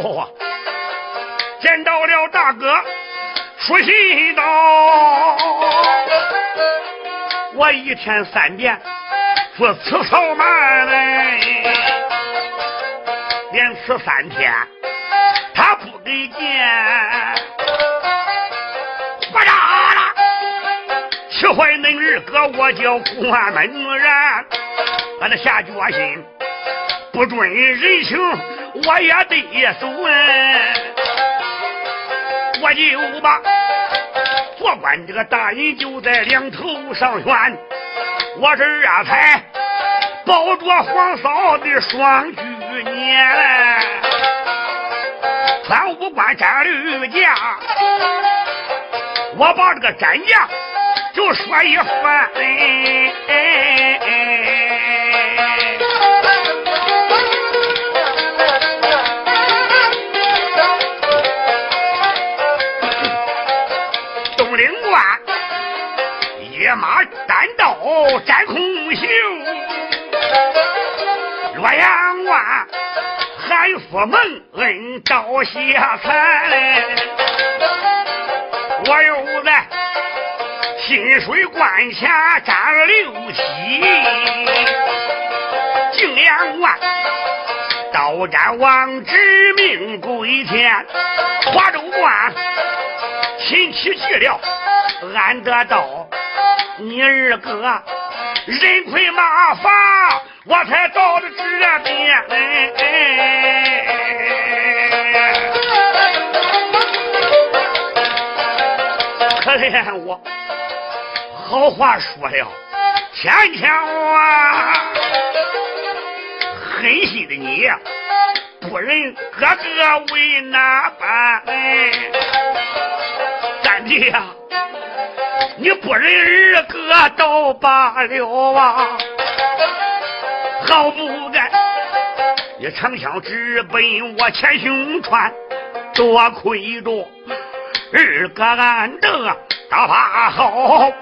哦，见到了大哥书信到，我一天三遍说吃扫满嘞，连吃三天他不给见，不咋了，气坏恁二哥，我叫关门人，俺那下决心。不准人情，我也得走哎！我就把做官这个大人就在两头上悬，我这二才抱着黄嫂的双举年，穿五官斩六将，我把这个斩将就说一番。哎哎韩府蒙恩到下才，我又在新水关前斩了六七，敬两万刀斩王之命归天，华州关亲戚去了，俺得到。你二哥人亏马乏，我才到了这边。哎可 怜我，好话说了千千万，狠心的你不忍哥哥为难办。三弟呀！你不认二哥倒罢了啊，好不该！你长枪直奔我前胸穿，多亏着二哥俺的大把好，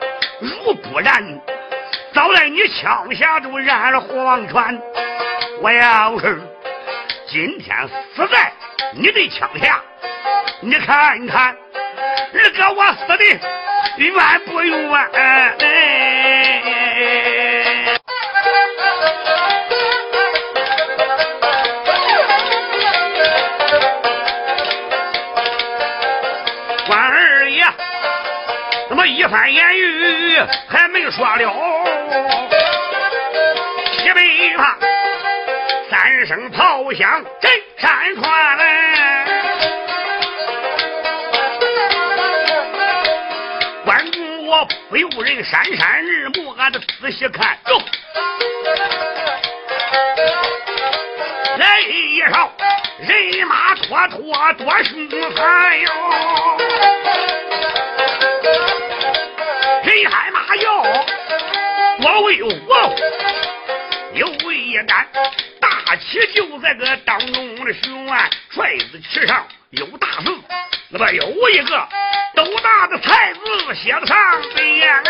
如不然，早在你枪下就染了黄泉。我要是今天死在你的枪下，你看看二哥我死的。冤不冤？番言语还没说了，西北方三声炮响震山川嘞。不由人闪闪日目，俺得仔细看哟。来一哨，人马拖拖多凶残哟，杆大旗就在个当中的悬，帅子旗上有大字，那么有一个。斗大的才字写的上边，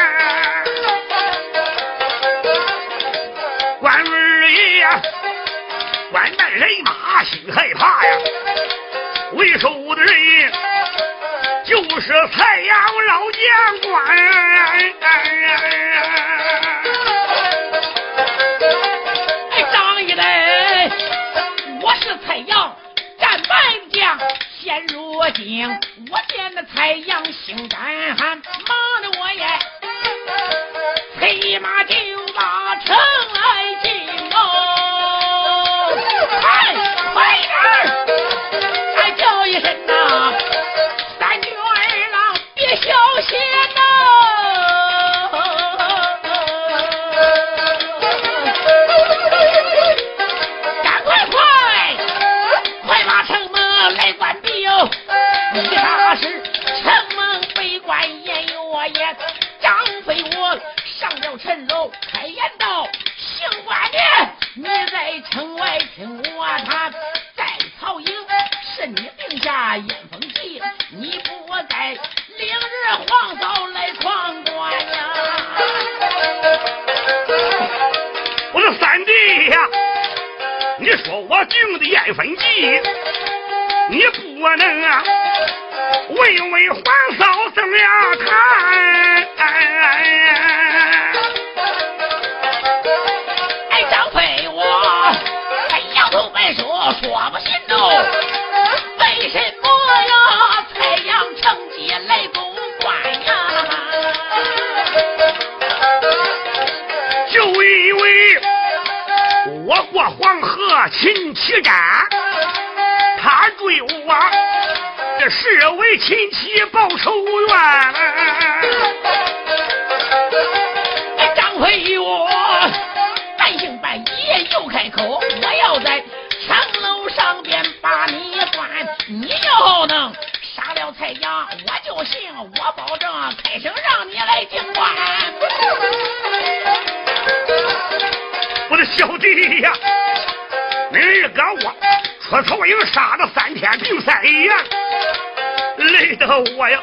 关二爷，关带人马心害怕呀，为首的人就是蔡阳老将官。我惊，我见那太阳心肝寒，忙的我也。催马就把城来进哦，快快点儿，再叫一声呐，三女二郎别小心你定下严风计，你不该领着皇嫂来闯关呀！我说三弟呀，你说我定的严分计。你不能啊，为为皇嫂怎么样看？来攻关呀？就因为我过黄河擒旗战。他追我，这是为亲戚报仇冤。张飞我半信半疑又开口，我要在城楼上边把你关。你要能杀了蔡阳，我不信，我保证开声让你来进关。我的小弟呀，你二哥我。出曹营杀了三天并三夜，累得我呀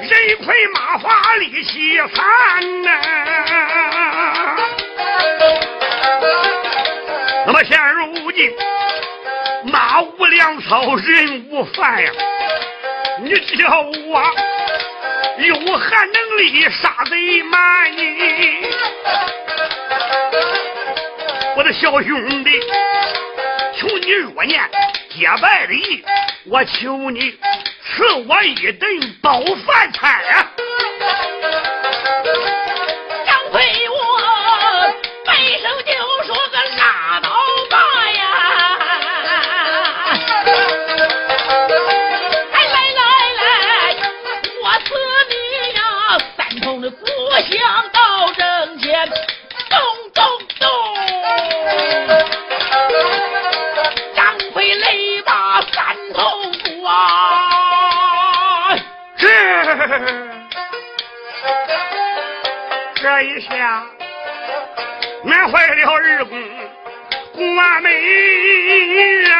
人困马乏力气残呐。那么现如今马无粮草人无饭呀，你叫我有何能力杀贼瞒你？我的小兄弟。求你若念结拜的义，我求你赐我一顿饱饭菜这一下难坏了二公关门啊！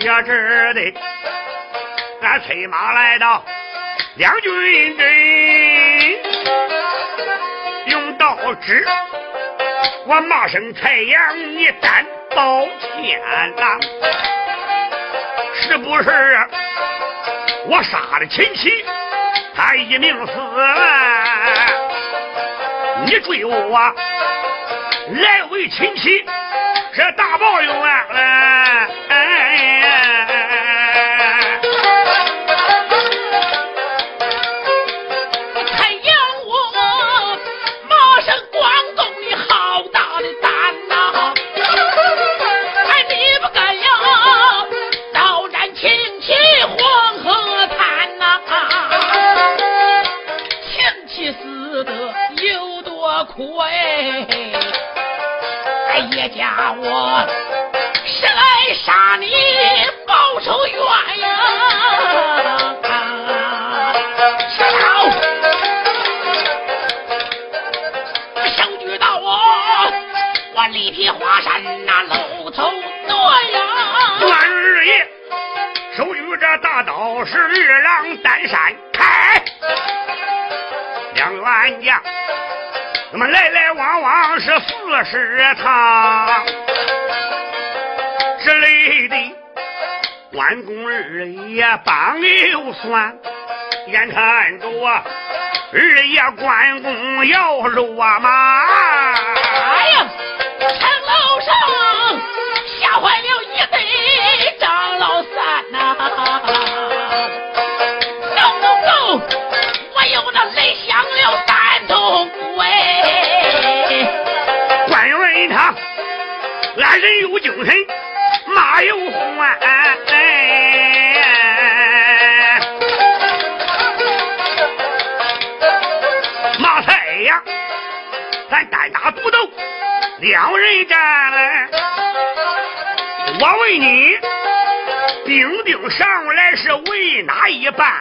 要知的，俺催马来到两军阵，用刀指。我骂声太阳，你担抱歉呐？是不是我杀了亲戚，他一命死？你追我来回亲戚，这大报应啊！我力劈华山那露头断呀！段二爷手举着大刀是二郎担山开，两员将。那么来来往往是四十趟，这累的关公二爷帮又算，眼看着啊二爷关公要落马，我问你，兵丁上来是为哪一班？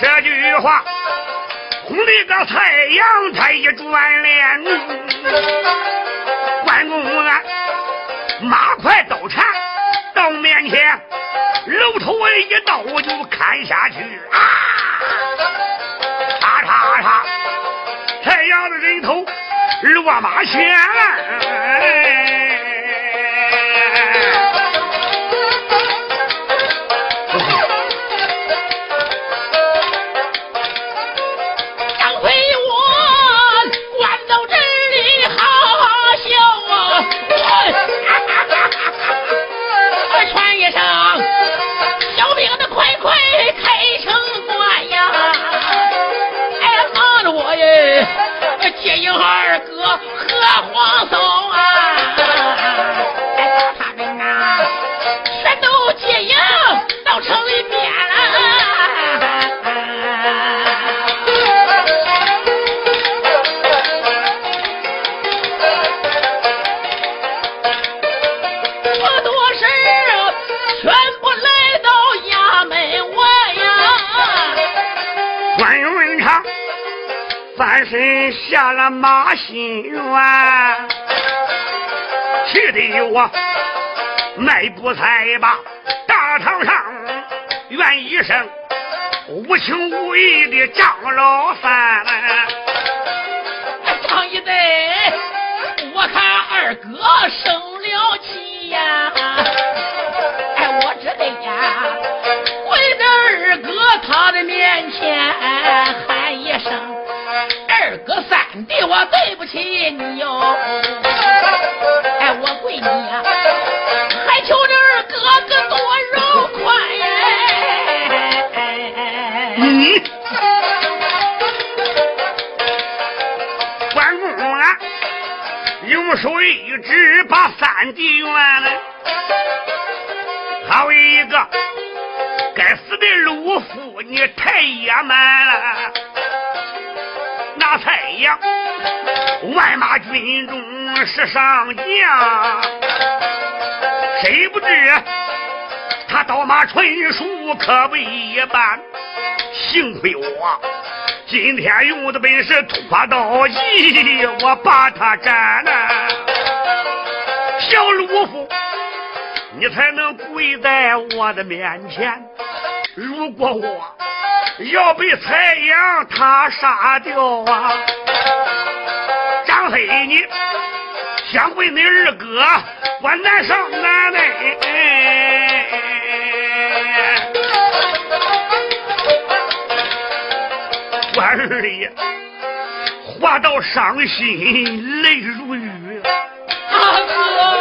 这句话，轰的个太阳，他一转脸。关公啊，马快刀缠到面前，搂头头一刀就砍下去啊！嚓嚓嚓！太阳的人头落马前。下了马心园，气得我迈步才把大堂上怨一声无情无义的张老三。我对不起你哟！哎，我跪你呀，还求这二哥哥多饶宽你关公啊，用手一指，把三弟冤了。还有一个该死的鲁夫，你太野蛮了！那太阳，万马军中是上将，谁不知他刀马纯熟，可不一般。幸亏我今天用的本是拖刀计，我把他斩了。小鲁夫，你才能跪在我的面前。如果我……要被蔡阳他杀掉啊！张飞，你想为你二哥，我难上难嘞！我二爷话到伤心，泪如雨。阿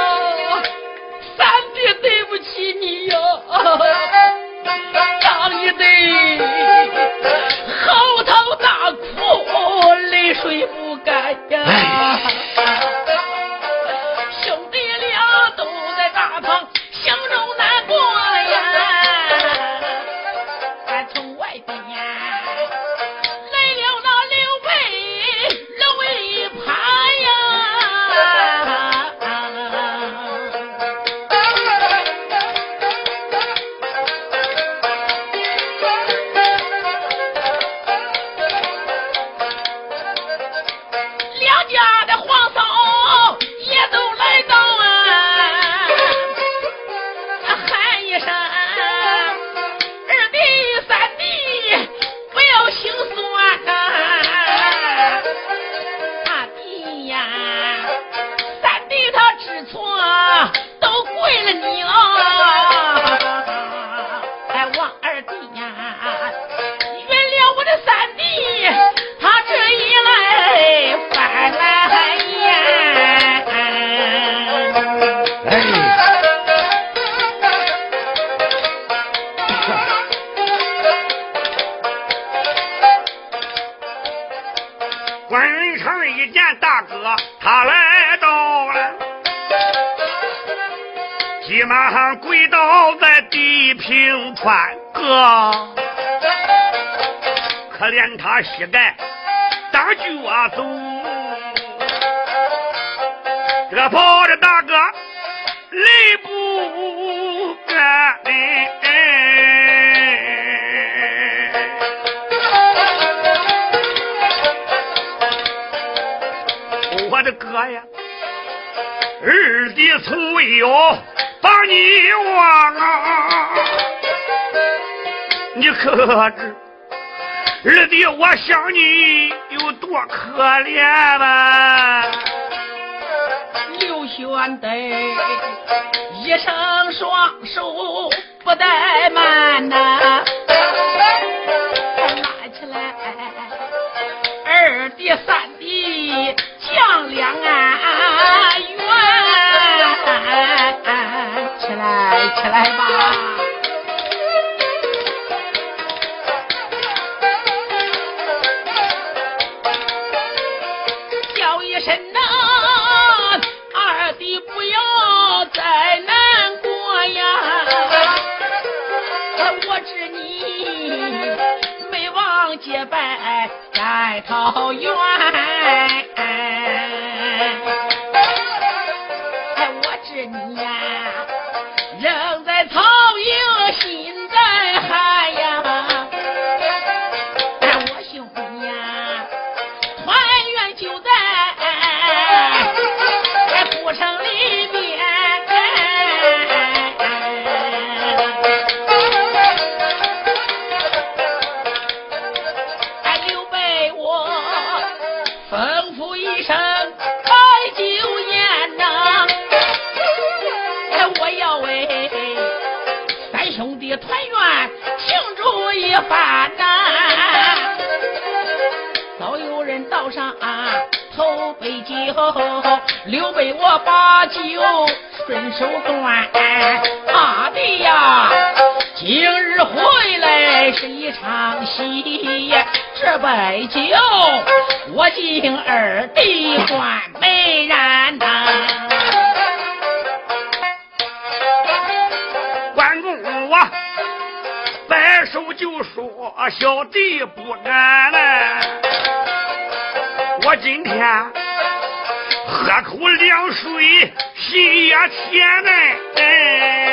跪倒在地平川，哥，可怜他膝盖当脚走。这个抱着大哥泪不干。我的哥呀，二弟从未有。你忘啊！你可知二弟我想你有多可怜吧？刘玄德一生双手不怠慢呐，来吧，叫一声呐，二弟不要再难过呀，我知你没忘结拜在桃园。饭呐，早有人倒上头杯酒，刘备我把酒顺手端。阿弟呀，今日回来是一场喜，这杯酒我敬二弟换美人呐。手就说小弟不敢了，我今天喝口凉水，心也甜呢。